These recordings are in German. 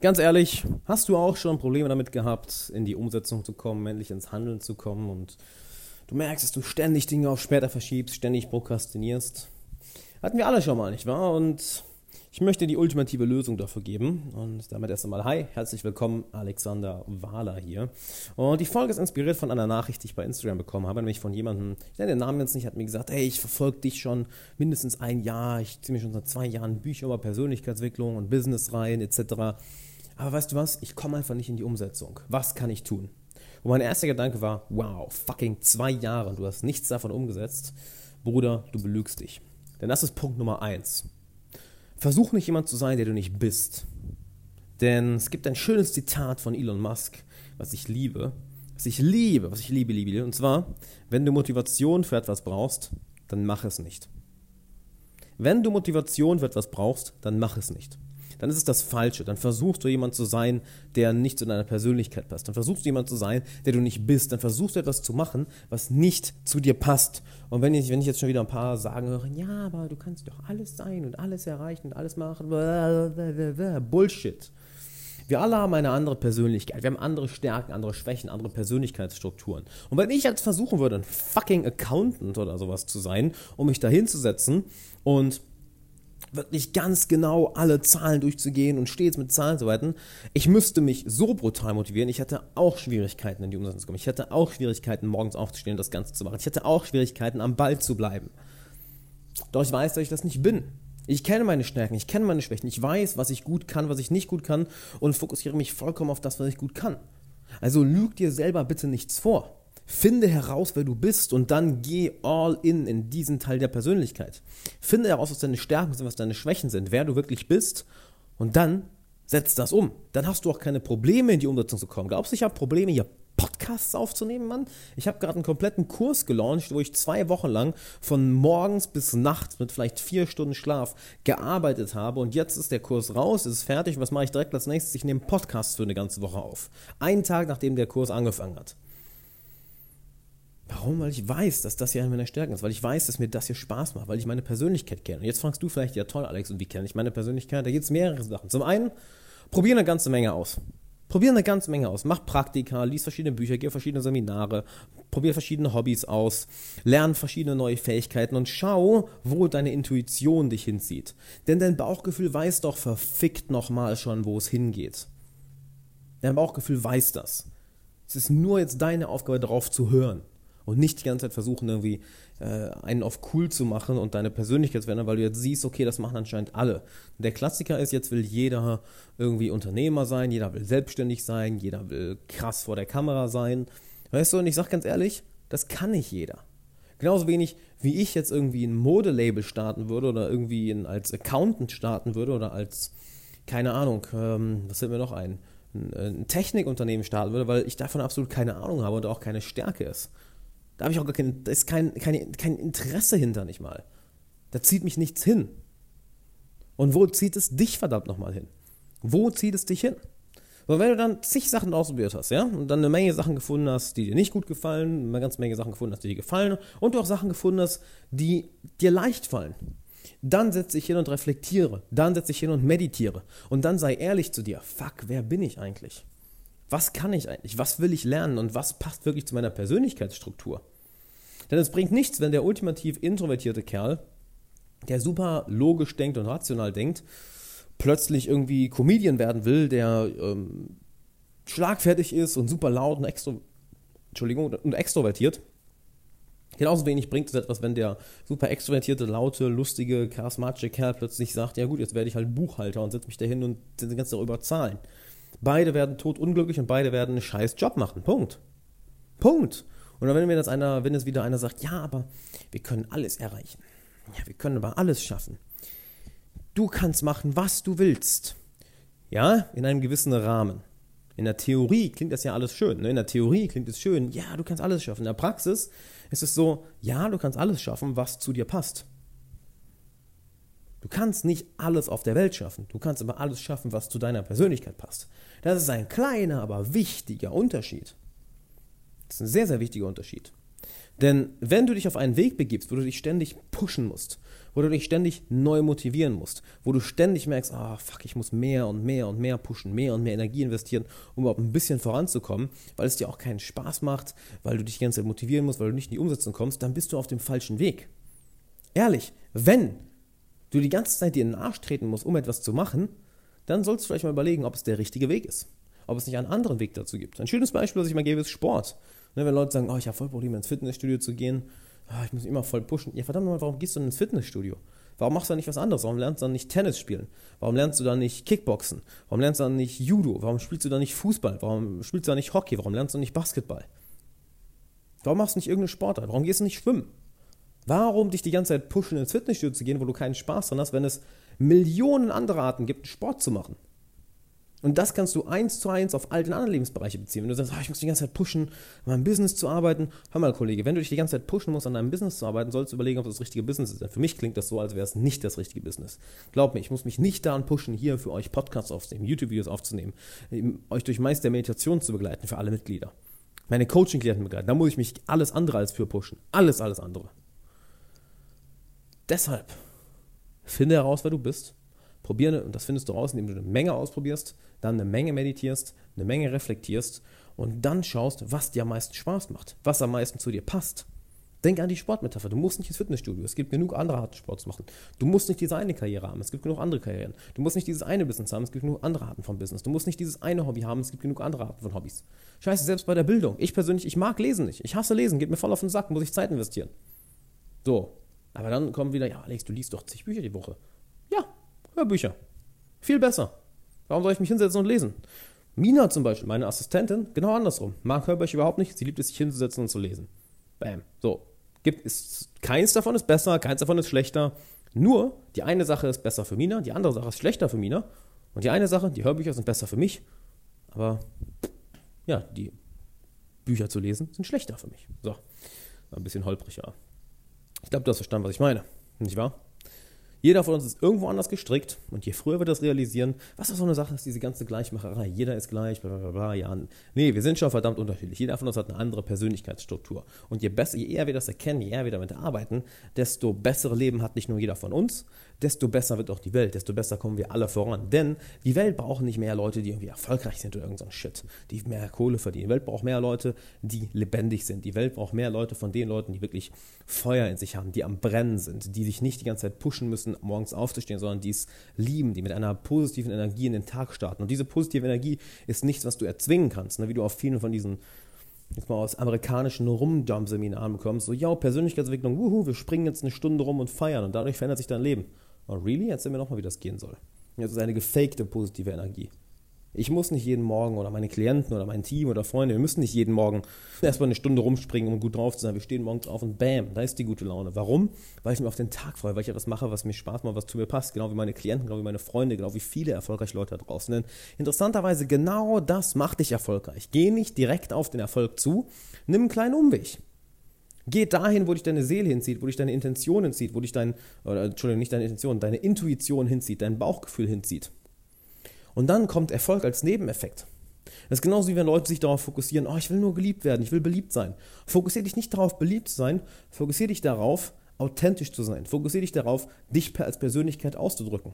Ganz ehrlich, hast du auch schon Probleme damit gehabt, in die Umsetzung zu kommen, endlich ins Handeln zu kommen und du merkst, dass du ständig Dinge auf später verschiebst, ständig prokrastinierst? Hatten wir alle schon mal, nicht wahr? Und ich möchte die ultimative Lösung dafür geben. Und damit erst einmal, hi, herzlich willkommen, Alexander Wahler hier. Und die Folge ist inspiriert von einer Nachricht, die ich bei Instagram bekommen habe, nämlich von jemandem, ich nenne den Namen jetzt nicht, hat mir gesagt, hey, ich verfolge dich schon mindestens ein Jahr, ich ziehe mir schon seit zwei Jahren Bücher über Persönlichkeitsentwicklung und Business rein, etc. Aber weißt du was, ich komme einfach nicht in die Umsetzung. Was kann ich tun? Und mein erster Gedanke war, wow, fucking zwei Jahre, du hast nichts davon umgesetzt. Bruder, du belügst dich. Denn das ist Punkt Nummer eins. Versuch nicht jemand zu sein, der du nicht bist. Denn es gibt ein schönes Zitat von Elon Musk, was ich liebe, was ich liebe, was ich liebe, liebe, liebe. Und zwar, wenn du Motivation für etwas brauchst, dann mach es nicht. Wenn du Motivation für etwas brauchst, dann mach es nicht dann ist es das Falsche. Dann versuchst du jemand zu sein, der nicht zu deiner Persönlichkeit passt. Dann versuchst du jemand zu sein, der du nicht bist. Dann versuchst du etwas zu machen, was nicht zu dir passt. Und wenn ich, wenn ich jetzt schon wieder ein paar sagen höre, ja, aber du kannst doch alles sein und alles erreichen und alles machen, Bullshit. Wir alle haben eine andere Persönlichkeit. Wir haben andere Stärken, andere Schwächen, andere Persönlichkeitsstrukturen. Und wenn ich jetzt versuchen würde, ein fucking Accountant oder sowas zu sein, um mich da hinzusetzen und wirklich ganz genau alle Zahlen durchzugehen und stets mit Zahlen zu arbeiten. Ich müsste mich so brutal motivieren. Ich hatte auch Schwierigkeiten, in die Umsetzung zu kommen. Ich hatte auch Schwierigkeiten, morgens aufzustehen und das Ganze zu machen. Ich hatte auch Schwierigkeiten, am Ball zu bleiben. Doch ich weiß, dass ich das nicht bin. Ich kenne meine Stärken, ich kenne meine Schwächen. Ich weiß, was ich gut kann, was ich nicht gut kann und fokussiere mich vollkommen auf das, was ich gut kann. Also lüg dir selber bitte nichts vor. Finde heraus, wer du bist und dann geh all in in diesen Teil der Persönlichkeit. Finde heraus, was deine Stärken sind, was deine Schwächen sind, wer du wirklich bist und dann setz das um. Dann hast du auch keine Probleme, in die Umsetzung zu kommen. Glaubst du, ich habe Probleme, hier Podcasts aufzunehmen, Mann? Ich habe gerade einen kompletten Kurs gelauncht, wo ich zwei Wochen lang von morgens bis nachts mit vielleicht vier Stunden Schlaf gearbeitet habe und jetzt ist der Kurs raus, ist fertig was mache ich direkt als nächstes? Ich nehme Podcasts für eine ganze Woche auf. Einen Tag, nachdem der Kurs angefangen hat. Warum? Weil ich weiß, dass das hier eine meiner Stärken ist, weil ich weiß, dass mir das hier Spaß macht, weil ich meine Persönlichkeit kenne. Und jetzt fragst du vielleicht, ja toll, Alex, und wie kenne ich meine Persönlichkeit? Da gibt es mehrere Sachen. Zum einen, probier eine ganze Menge aus. Probier eine ganze Menge aus. Mach Praktika, lies verschiedene Bücher, geh verschiedene Seminare, probier verschiedene Hobbys aus, lern verschiedene neue Fähigkeiten und schau, wo deine Intuition dich hinzieht. Denn dein Bauchgefühl weiß doch verfickt nochmal schon, wo es hingeht. Dein Bauchgefühl weiß das. Es ist nur jetzt deine Aufgabe, darauf zu hören und nicht die ganze Zeit versuchen, irgendwie äh, einen auf cool zu machen und deine Persönlichkeit zu verändern, weil du jetzt siehst, okay, das machen anscheinend alle. Der Klassiker ist, jetzt will jeder irgendwie Unternehmer sein, jeder will selbstständig sein, jeder will krass vor der Kamera sein. Weißt du, und ich sag ganz ehrlich, das kann nicht jeder. Genauso wenig wie ich jetzt irgendwie ein Modelabel starten würde oder irgendwie in, als Accountant starten würde oder als, keine Ahnung, ähm, was fällt mir noch ein, ein, ein Technikunternehmen starten würde, weil ich davon absolut keine Ahnung habe und auch keine Stärke ist. Da habe ich auch gar kein, da ist kein, kein, kein Interesse hinter nicht mal. Da zieht mich nichts hin. Und wo zieht es dich verdammt nochmal hin? Wo zieht es dich hin? Und wenn du dann zig Sachen ausprobiert hast, ja, und dann eine Menge Sachen gefunden hast, die dir nicht gut gefallen, eine ganze Menge Sachen gefunden hast, die dir gefallen, und du auch Sachen gefunden hast, die dir leicht fallen, dann setz dich hin und reflektiere, dann setz dich hin und meditiere, und dann sei ehrlich zu dir, fuck, wer bin ich eigentlich? Was kann ich eigentlich? Was will ich lernen? Und was passt wirklich zu meiner Persönlichkeitsstruktur? Denn es bringt nichts, wenn der ultimativ introvertierte Kerl, der super logisch denkt und rational denkt, plötzlich irgendwie Comedian werden will, der ähm, schlagfertig ist und super laut und, extro Entschuldigung, und extrovertiert. Genauso wenig bringt es etwas, wenn der super extrovertierte, laute, lustige, charismatische Kerl plötzlich sagt, ja gut, jetzt werde ich halt Buchhalter und setze mich dahin und den ganzen darüber zahlen. Beide werden totunglücklich und beide werden einen scheiß Job machen. Punkt. Punkt. Und wenn mir das einer, wenn es wieder einer sagt, ja, aber wir können alles erreichen. Ja, wir können aber alles schaffen. Du kannst machen, was du willst. Ja, in einem gewissen Rahmen. In der Theorie klingt das ja alles schön. Ne? In der Theorie klingt es schön, ja, du kannst alles schaffen. In der Praxis ist es so, ja, du kannst alles schaffen, was zu dir passt. Du kannst nicht alles auf der Welt schaffen. Du kannst aber alles schaffen, was zu deiner Persönlichkeit passt. Das ist ein kleiner, aber wichtiger Unterschied. Das ist ein sehr, sehr wichtiger Unterschied. Denn wenn du dich auf einen Weg begibst, wo du dich ständig pushen musst, wo du dich ständig neu motivieren musst, wo du ständig merkst, ah, oh, fuck, ich muss mehr und mehr und mehr pushen, mehr und mehr Energie investieren, um überhaupt ein bisschen voranzukommen, weil es dir auch keinen Spaß macht, weil du dich die ganze Zeit motivieren musst, weil du nicht in die Umsetzung kommst, dann bist du auf dem falschen Weg. Ehrlich, wenn du die ganze Zeit dir in den Arsch treten musst, um etwas zu machen, dann sollst du vielleicht mal überlegen, ob es der richtige Weg ist. Ob es nicht einen anderen Weg dazu gibt. Ein schönes Beispiel, das ich mal gebe, ist Sport. Ne, wenn Leute sagen, oh, ich habe voll Probleme ins Fitnessstudio zu gehen, oh, ich muss immer voll pushen. Ja, verdammt nochmal, warum gehst du denn ins Fitnessstudio? Warum machst du dann nicht was anderes? Warum lernst du dann nicht Tennis spielen? Warum lernst du dann nicht Kickboxen? Warum lernst du dann nicht Judo? Warum spielst du dann nicht Fußball? Warum spielst du dann nicht Hockey? Warum lernst du nicht Basketball? Warum machst du nicht irgendeine Sportart? Warum gehst du nicht schwimmen? Warum dich die ganze Zeit pushen, ins Fitnessstudio zu gehen, wo du keinen Spaß dran hast, wenn es Millionen andere Arten gibt, Sport zu machen? Und das kannst du eins zu eins auf all den anderen Lebensbereiche beziehen. Wenn du sagst, oh, ich muss die ganze Zeit pushen, an meinem Business zu arbeiten. Hör mal, Kollege, wenn du dich die ganze Zeit pushen musst, an deinem Business zu arbeiten, sollst du überlegen, ob das das richtige Business ist. Für mich klingt das so, als wäre es nicht das richtige Business. Glaub mir, ich muss mich nicht daran pushen, hier für euch Podcasts aufzunehmen, YouTube-Videos aufzunehmen, euch durch meist der Meditation zu begleiten für alle Mitglieder. Meine Coaching-Klienten begleiten. Da muss ich mich alles andere als für pushen. Alles, alles andere. Deshalb finde heraus, wer du bist. Probiere, und das findest du raus, indem du eine Menge ausprobierst dann eine Menge meditierst, eine Menge reflektierst und dann schaust, was dir am meisten Spaß macht, was am meisten zu dir passt. Denk an die Sportmetapher. Du musst nicht ins Fitnessstudio. Es gibt genug andere Arten, Sport zu machen. Du musst nicht diese eine Karriere haben. Es gibt genug andere Karrieren. Du musst nicht dieses eine Business haben. Es gibt genug andere Arten von Business. Du musst nicht dieses eine Hobby haben. Es gibt genug andere Arten von Hobbys. Scheiße, selbst bei der Bildung. Ich persönlich, ich mag Lesen nicht. Ich hasse Lesen. Geht mir voll auf den Sack. Muss ich Zeit investieren. So. Aber dann kommen wieder, ja, Alex, du liest doch zig Bücher die Woche. Ja, Hörbücher. Viel besser. Warum soll ich mich hinsetzen und lesen? Mina zum Beispiel, meine Assistentin, genau andersrum. Mag Hörbücher überhaupt nicht. Sie liebt es, sich hinzusetzen und zu lesen. Bam. So. Gibt, ist, keins davon ist besser, keins davon ist schlechter. Nur, die eine Sache ist besser für Mina, die andere Sache ist schlechter für Mina. Und die eine Sache, die Hörbücher sind besser für mich. Aber, ja, die Bücher zu lesen sind schlechter für mich. So. Ein bisschen holprig, ja. Ich glaube, du hast verstanden, was ich meine. Nicht wahr? Jeder von uns ist irgendwo anders gestrickt und je früher wir das realisieren, was auch so eine Sache ist, diese ganze Gleichmacherei, jeder ist gleich, bla bla bla, ja. Nee, wir sind schon verdammt unterschiedlich. Jeder von uns hat eine andere Persönlichkeitsstruktur. Und je besser, je eher wir das erkennen, je eher wir damit arbeiten, desto bessere Leben hat nicht nur jeder von uns, desto besser wird auch die Welt, desto besser kommen wir alle voran. Denn die Welt braucht nicht mehr Leute, die irgendwie erfolgreich sind oder irgendein so Shit, die mehr Kohle verdienen. Die Welt braucht mehr Leute, die lebendig sind. Die Welt braucht mehr Leute von den Leuten, die wirklich Feuer in sich haben, die am Brennen sind, die sich nicht die ganze Zeit pushen müssen, morgens aufzustehen, sondern die es lieben, die mit einer positiven Energie in den Tag starten. Und diese positive Energie ist nichts, was du erzwingen kannst, ne? wie du auf vielen von diesen jetzt mal aus amerikanischen Rumjump-Seminaren bekommst, so, ja, Persönlichkeitsentwicklung, wuhu, wir springen jetzt eine Stunde rum und feiern und dadurch verändert sich dein Leben. Oh, really? Erzähl mir nochmal, wie das gehen soll. Das ist eine gefakte positive Energie. Ich muss nicht jeden Morgen oder meine Klienten oder mein Team oder Freunde, wir müssen nicht jeden Morgen erstmal eine Stunde rumspringen, um gut drauf zu sein. Wir stehen morgens auf und bam, da ist die gute Laune. Warum? Weil ich mich auf den Tag freue, weil ich etwas mache, was mir Spaß macht, was zu mir passt. Genau wie meine Klienten, genau wie meine Freunde, genau wie viele erfolgreiche Leute da draußen. Denn interessanterweise genau das macht dich erfolgreich. Geh nicht direkt auf den Erfolg zu, nimm einen kleinen Umweg. Geh dahin, wo dich deine Seele hinzieht, wo dich deine Intention hinzieht, wo dich dein, oder, Entschuldigung, nicht deine Intention, deine Intuition hinzieht, dein Bauchgefühl hinzieht. Und dann kommt Erfolg als Nebeneffekt. Das ist genauso wie wenn Leute sich darauf fokussieren, oh, ich will nur geliebt werden, ich will beliebt sein. Fokussiere dich nicht darauf, beliebt zu sein, fokussiere dich darauf, authentisch zu sein. Fokussiere dich darauf, dich als Persönlichkeit auszudrücken.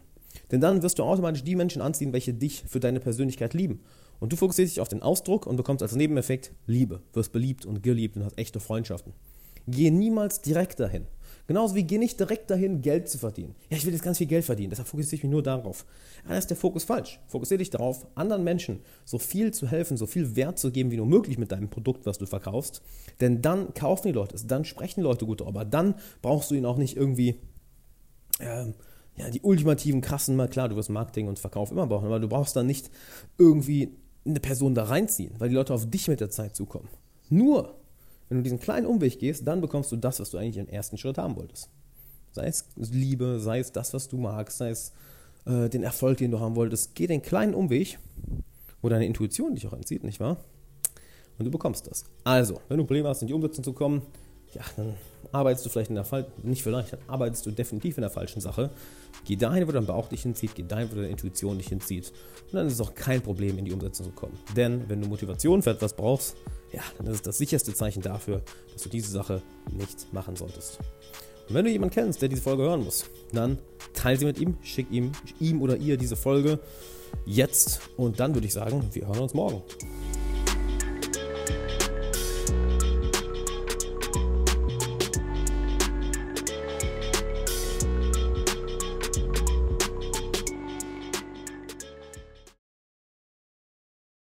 Denn dann wirst du automatisch die Menschen anziehen, welche dich für deine Persönlichkeit lieben. Und du fokussierst dich auf den Ausdruck und bekommst als Nebeneffekt Liebe, wirst beliebt und geliebt und hast echte Freundschaften. Geh niemals direkt dahin. Genauso wie geh nicht direkt dahin, Geld zu verdienen. Ja, ich will jetzt ganz viel Geld verdienen, deshalb fokussiere ich mich nur darauf. Ja, da ist der Fokus falsch. Fokussiere dich darauf, anderen Menschen so viel zu helfen, so viel Wert zu geben, wie nur möglich mit deinem Produkt, was du verkaufst. Denn dann kaufen die Leute es, dann sprechen die Leute gut darüber. Dann brauchst du ihnen auch nicht irgendwie ähm, ja, die ultimativen krassen, mal klar, du wirst Marketing und Verkauf immer brauchen, aber du brauchst dann nicht irgendwie eine Person da reinziehen, weil die Leute auf dich mit der Zeit zukommen. Nur wenn du diesen kleinen Umweg gehst, dann bekommst du das, was du eigentlich im ersten Schritt haben wolltest. Sei es Liebe, sei es das, was du magst, sei es äh, den Erfolg, den du haben wolltest. Geh den kleinen Umweg, wo deine Intuition dich auch anzieht, nicht wahr? Und du bekommst das. Also, wenn du Probleme hast, in die Umsetzung zu kommen, ja, dann arbeitest du vielleicht in der falschen, nicht vielleicht, dann arbeitest du definitiv in der falschen Sache. Geh dahin, wo dein Bauch dich hinzieht, geh dahin, wo deine Intuition dich hinzieht. Und dann ist es auch kein Problem, in die Umsetzung zu kommen. Denn wenn du Motivation für etwas brauchst, ja, dann ist es das sicherste Zeichen dafür, dass du diese Sache nicht machen solltest. wenn du jemanden kennst, der diese Folge hören muss, dann teile sie mit ihm, schick ihm, ihm oder ihr diese Folge jetzt und dann würde ich sagen, wir hören uns morgen.